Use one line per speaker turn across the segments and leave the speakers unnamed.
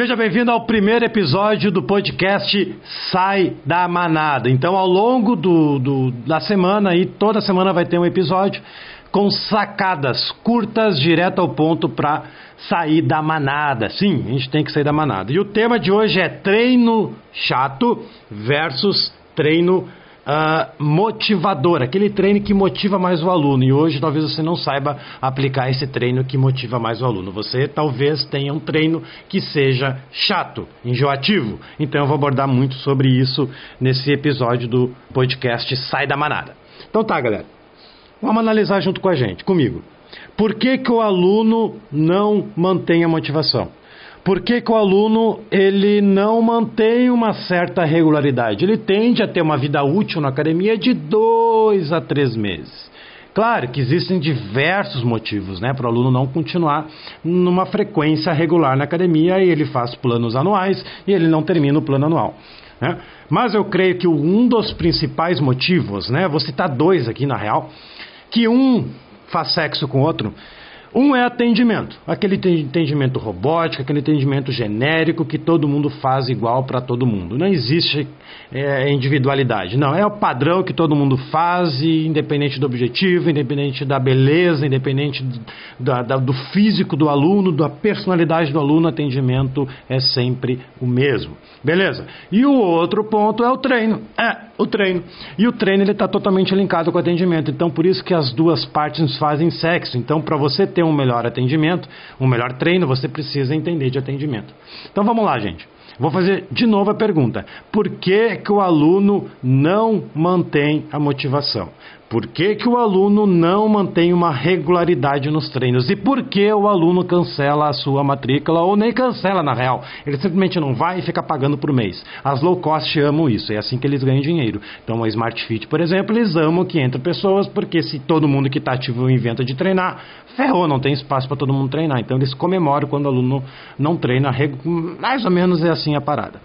Seja bem-vindo ao primeiro episódio do podcast Sai da Manada. Então, ao longo do, do, da semana, aí, toda semana vai ter um episódio com sacadas curtas, direto ao ponto para sair da manada. Sim, a gente tem que sair da manada. E o tema de hoje é treino chato versus treino uh, motivador, aquele treino que motiva mais o aluno. E hoje talvez você não saiba aplicar esse treino que motiva mais o aluno. Você talvez tenha um treino que seja chato, enjoativo. Então eu vou abordar muito sobre isso nesse episódio do podcast Sai da Manada. Então tá, galera. Vamos analisar junto com a gente, comigo. Por que, que o aluno não mantém a motivação? Por que, que o aluno ele não mantém uma certa regularidade? Ele tende a ter uma vida útil na academia de dois a três meses. Claro que existem diversos motivos né, para o aluno não continuar numa frequência regular na academia e ele faz planos anuais e ele não termina o plano anual. Né? Mas eu creio que um dos principais motivos, né, vou citar dois aqui na real, que um faz sexo com o outro um é atendimento, aquele atendimento robótico, aquele atendimento genérico que todo mundo faz igual para todo mundo. Não existe é, individualidade, não. É o padrão que todo mundo faz, independente do objetivo, independente da beleza, independente do, da, do físico do aluno, da personalidade do aluno, o atendimento é sempre o mesmo. Beleza? E o outro ponto é o treino. É, o treino. E o treino ele está totalmente linkado com o atendimento. Então, por isso que as duas partes fazem sexo. Então, para você ter um melhor atendimento, um melhor treino, você precisa entender de atendimento. Então, vamos lá, gente. Vou fazer de novo a pergunta: por que, que o aluno não mantém a motivação? Por que, que o aluno não mantém uma regularidade nos treinos? E por que o aluno cancela a sua matrícula ou nem cancela na real? Ele simplesmente não vai e fica pagando por mês. As low cost amam isso, é assim que eles ganham dinheiro. Então, a Smart Fit, por exemplo, eles amam que entre pessoas, porque se todo mundo que está ativo inventa de treinar, ferrou, não tem espaço para todo mundo treinar. Então, eles comemoram quando o aluno não treina, mais ou menos é assim a parada.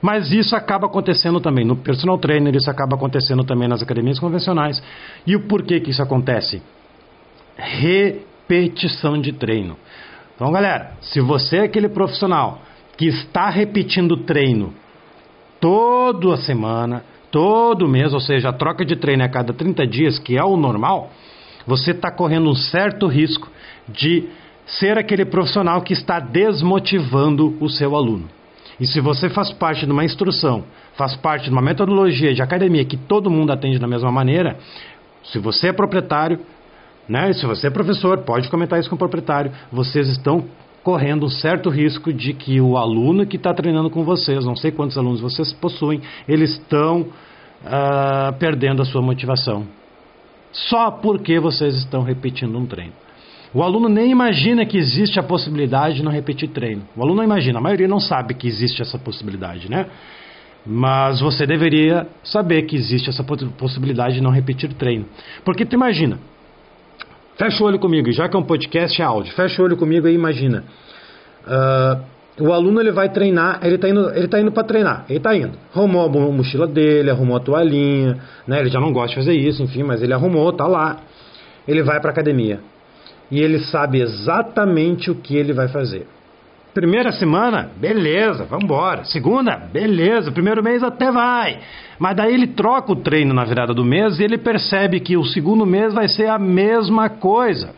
Mas isso acaba acontecendo também no personal trainer, isso acaba acontecendo também nas academias convencionais. E o porquê que isso acontece? Repetição de treino. Então, galera, se você é aquele profissional que está repetindo treino toda semana, todo mês, ou seja, a troca de treino é a cada 30 dias, que é o normal, você está correndo um certo risco de ser aquele profissional que está desmotivando o seu aluno. E se você faz parte de uma instrução, faz parte de uma metodologia de academia que todo mundo atende da mesma maneira, se você é proprietário, né, se você é professor, pode comentar isso com o proprietário, vocês estão correndo um certo risco de que o aluno que está treinando com vocês, não sei quantos alunos vocês possuem, eles estão uh, perdendo a sua motivação. Só porque vocês estão repetindo um treino. O aluno nem imagina que existe a possibilidade de não repetir treino. O aluno não imagina, a maioria não sabe que existe essa possibilidade, né? Mas você deveria saber que existe essa possibilidade de não repetir treino. Porque tu imagina, fecha o olho comigo, já que é um podcast é áudio, fecha o olho comigo e imagina. Uh, o aluno ele vai treinar, ele está indo, ele tá indo para treinar, ele está indo. Arrumou a mochila dele, arrumou a toalhinha, né? Ele já não gosta de fazer isso, enfim, mas ele arrumou, tá lá. Ele vai para academia e ele sabe exatamente o que ele vai fazer. Primeira semana, beleza, vamos embora. Segunda, beleza. Primeiro mês até vai. Mas daí ele troca o treino na virada do mês e ele percebe que o segundo mês vai ser a mesma coisa.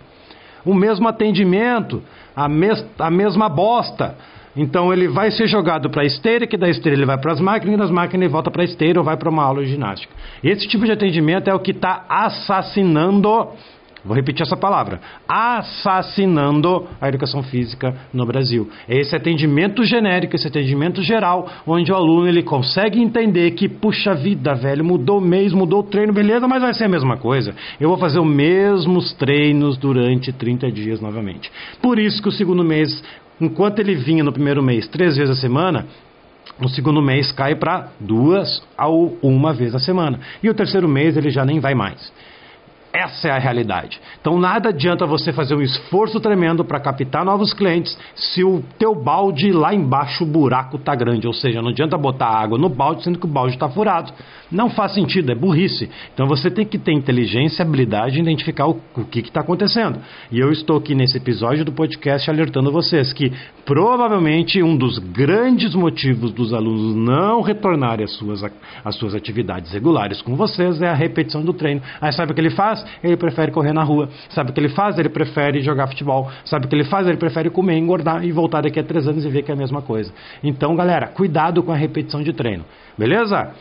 O mesmo atendimento, a, mes a mesma bosta. Então ele vai ser jogado para a esteira, que da esteira ele vai para as máquinas, e das máquinas ele volta para a esteira ou vai para uma aula de ginástica. Esse tipo de atendimento é o que está assassinando Vou repetir essa palavra: assassinando a educação física no Brasil. É esse atendimento genérico, esse atendimento geral, onde o aluno ele consegue entender que, puxa vida, velho, mudou o mês, mudou o treino, beleza, mas vai ser a mesma coisa. Eu vou fazer os mesmos treinos durante 30 dias novamente. Por isso que o segundo mês, enquanto ele vinha no primeiro mês três vezes a semana, no segundo mês cai para duas ou uma vez a semana. E o terceiro mês ele já nem vai mais Essa é a realidade. Então nada adianta você fazer um esforço tremendo para captar novos clientes se o teu balde lá embaixo o buraco está grande, ou seja, não adianta botar água no balde sendo que o balde está furado. Não faz sentido, é burrice. Então você tem que ter inteligência habilidade de identificar o, o que está acontecendo. E eu estou aqui nesse episódio do podcast alertando vocês que provavelmente um dos grandes motivos dos alunos não retornarem às suas, às suas atividades regulares com vocês é a repetição do treino. Aí sabe o que ele faz? Ele prefere correr na rua. Sabe o que ele faz? Ele prefere jogar futebol. Sabe o que ele faz? Ele prefere comer, engordar e voltar daqui a três anos e ver que é a mesma coisa. Então, galera, cuidado com a repetição de treino. Beleza?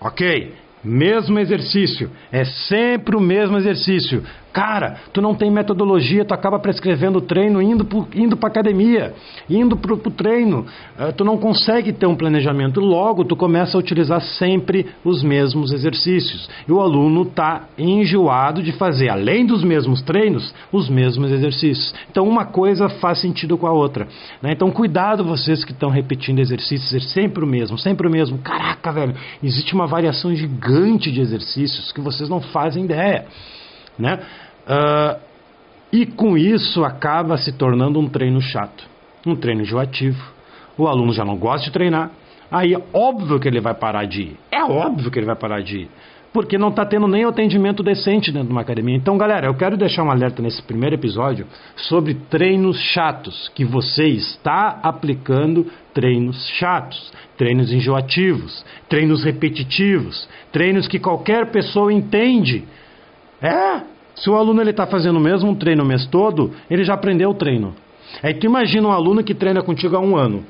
Ok. Mesmo exercício. É sempre o mesmo exercício. Cara, tu não tem metodologia, tu acaba prescrevendo treino indo, pro, indo para academia, indo para o treino. Uh, tu não consegue ter um planejamento. Logo, tu começa a utilizar sempre os mesmos exercícios. E o aluno está enjoado de fazer, além dos mesmos treinos, os mesmos exercícios. Então, uma coisa faz sentido com a outra. Né? Então, cuidado vocês que estão repetindo exercícios, é sempre o mesmo, sempre o mesmo. Caraca, velho, existe uma variação gigante de exercícios que vocês não fazem ideia. Né? Uh, e com isso acaba se tornando um treino chato, um treino enjoativo. O aluno já não gosta de treinar, aí é óbvio que ele vai parar de ir. É óbvio que ele vai parar de ir. Porque não está tendo nem atendimento decente dentro de uma academia. Então, galera, eu quero deixar um alerta nesse primeiro episódio sobre treinos chatos, que você está aplicando treinos chatos, treinos enjoativos, treinos repetitivos, treinos que qualquer pessoa entende é, se o aluno está fazendo o mesmo treino o mês todo, ele já aprendeu o treino. Aí tu imagina um aluno que treina contigo há um ano,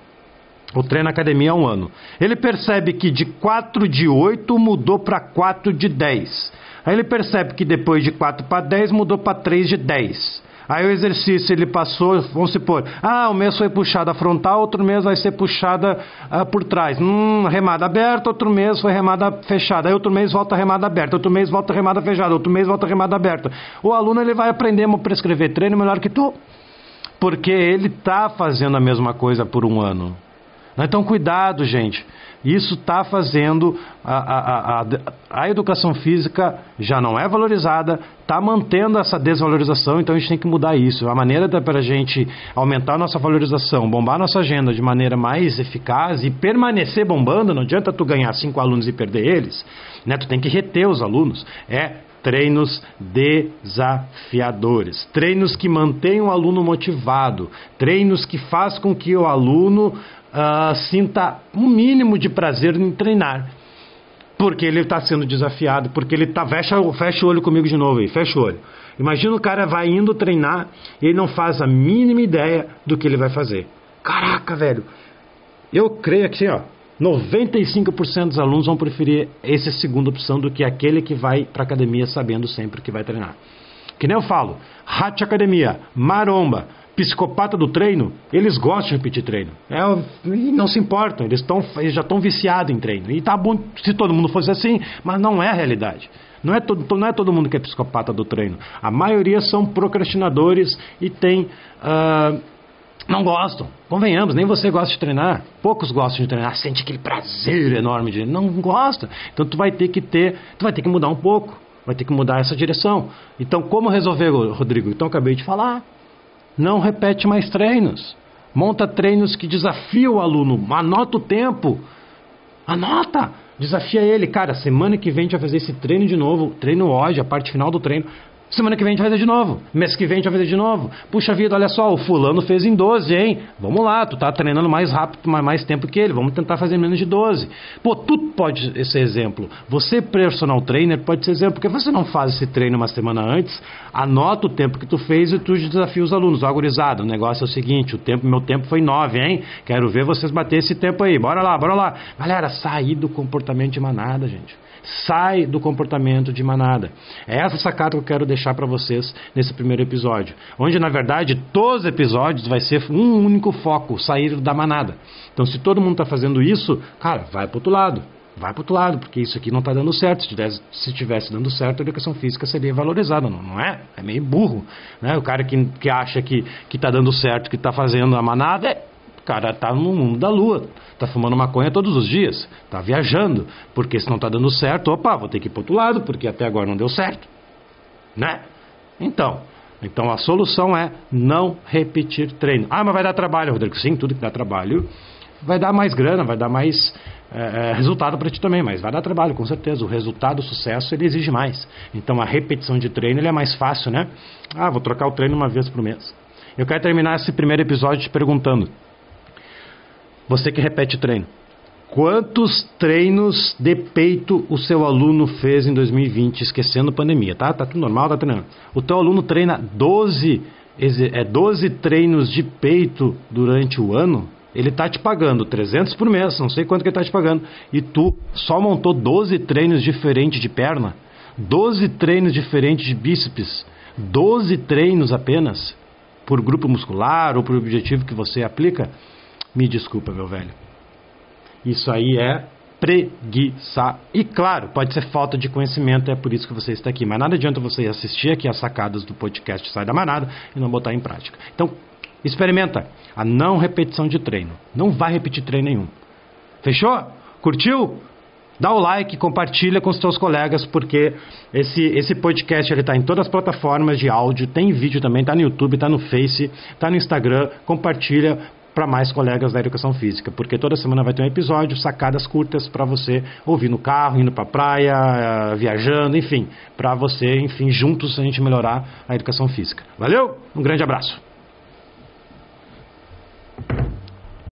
ou treina academia há um ano. Ele percebe que de 4 de 8 mudou para 4 de 10. Aí ele percebe que depois de 4 para 10 mudou para 3 de 10. Aí o exercício ele passou, vamos supor, ah, o mês foi puxada frontal, outro mês vai ser puxada ah, por trás. Hum, remada aberta, outro mês foi remada fechada. Aí outro mês volta remada aberta, outro mês volta remada fechada, outro mês volta remada aberta. O aluno ele vai aprender a prescrever treino melhor que tu, porque ele está fazendo a mesma coisa por um ano. Então cuidado, gente. Isso está fazendo a, a, a, a, educação física já não é valorizada, está mantendo essa desvalorização, então a gente tem que mudar isso. A maneira para a gente aumentar nossa valorização, bombar nossa agenda de maneira mais eficaz e permanecer bombando, não adianta tu ganhar cinco alunos e perder eles, né? tu tem que reter os alunos. É treinos desafiadores, treinos que mantêm o aluno motivado, treinos que faz com que o aluno uh, sinta um mínimo de prazer em treinar. Porque ele está sendo desafiado, porque ele tá. Fecha, fecha o olho comigo de novo aí, fecha o olho. Imagina o cara vai indo treinar e ele não faz a mínima ideia do que ele vai fazer. Caraca, velho. Eu creio que, ó, 95% dos alunos vão preferir essa segunda opção do que aquele que vai para academia sabendo sempre que vai treinar. Que nem eu falo, rate academia, maromba, psicopata do treino, eles gostam de repetir treino. É, não se importam, eles, tão, eles já estão viciados em treino. E tá bom se todo mundo fosse assim, mas não é a realidade. Não é, todo, não é todo mundo que é psicopata do treino. A maioria são procrastinadores e tem. Uh, não gostam. Convenhamos, nem você gosta de treinar. Poucos gostam de treinar, sente aquele prazer enorme de. Não gosta. Então tu vai ter que ter. Tu vai ter que mudar um pouco. Vai ter que mudar essa direção. Então, como resolver, Rodrigo? Então, acabei de falar. Não repete mais treinos. Monta treinos que desafiam o aluno. Anota o tempo. Anota. Desafia ele. Cara, semana que vem a gente vai fazer esse treino de novo. Treino hoje, a parte final do treino. Semana que vem a gente vai fazer de novo. Mês que vem a gente vai fazer de novo. Puxa vida, olha só, o fulano fez em 12, hein? Vamos lá, tu tá treinando mais rápido, mais tempo que ele. Vamos tentar fazer menos de 12. Pô, tu pode ser exemplo. Você, personal trainer, pode ser exemplo. Porque você não faz esse treino uma semana antes, anota o tempo que tu fez e tu desafia os alunos. Agorizado, o negócio é o seguinte, o tempo, meu tempo foi 9, hein? Quero ver vocês bater esse tempo aí. Bora lá, bora lá. Galera, sair do comportamento de manada, gente. Sai do comportamento de manada. É essa sacada que eu quero deixar para vocês nesse primeiro episódio. Onde, na verdade, todos os episódios vai ser um único foco: sair da manada. Então, se todo mundo está fazendo isso, cara, vai para outro lado. Vai para outro lado, porque isso aqui não está dando certo. Se tivesse, se tivesse dando certo, a educação física seria valorizada, não, é? É meio burro. Né? O cara que, que acha que está dando certo, que está fazendo a manada, é, o cara está no mundo da lua, está fumando maconha todos os dias, está viajando, porque se não está dando certo, opa, vou ter que ir para outro lado, porque até agora não deu certo. Né? Então, então a solução é não repetir treino. Ah, mas vai dar trabalho, Rodrigo. Sim, tudo que dá trabalho vai dar mais grana, vai dar mais é, resultado para ti também, mas vai dar trabalho, com certeza. O resultado, o sucesso, ele exige mais. Então a repetição de treino ele é mais fácil, né? Ah, vou trocar o treino uma vez por mês. Eu quero terminar esse primeiro episódio te perguntando: você que repete treino, quantos treinos de peito o seu aluno fez em 2020, esquecendo a pandemia, tá? Tá tudo normal, tá treinando. O teu aluno treina 12, é 12 treinos de peito durante o ano? Ele tá te pagando 300 por mês, não sei quanto que ele tá te pagando, e tu só montou 12 treinos diferentes de perna, 12 treinos diferentes de bíceps, 12 treinos apenas por grupo muscular ou por objetivo que você aplica, me desculpa, meu velho. Isso aí é preguiça. E claro, pode ser falta de conhecimento, é por isso que você está aqui. Mas nada adianta você assistir aqui as sacadas do podcast Sai da Manada e não botar em prática. Então, experimenta a não repetição de treino. Não vai repetir treino nenhum. Fechou? Curtiu? Dá o like, compartilha com os teus colegas, porque esse, esse podcast está em todas as plataformas de áudio, tem vídeo também, está no YouTube, está no Face, está no Instagram. Compartilha para mais colegas da educação física, porque toda semana vai ter um episódio, sacadas curtas para você ouvir no carro, indo para a praia, viajando, enfim, para você, enfim, juntos a gente melhorar a educação física. Valeu? Um grande abraço.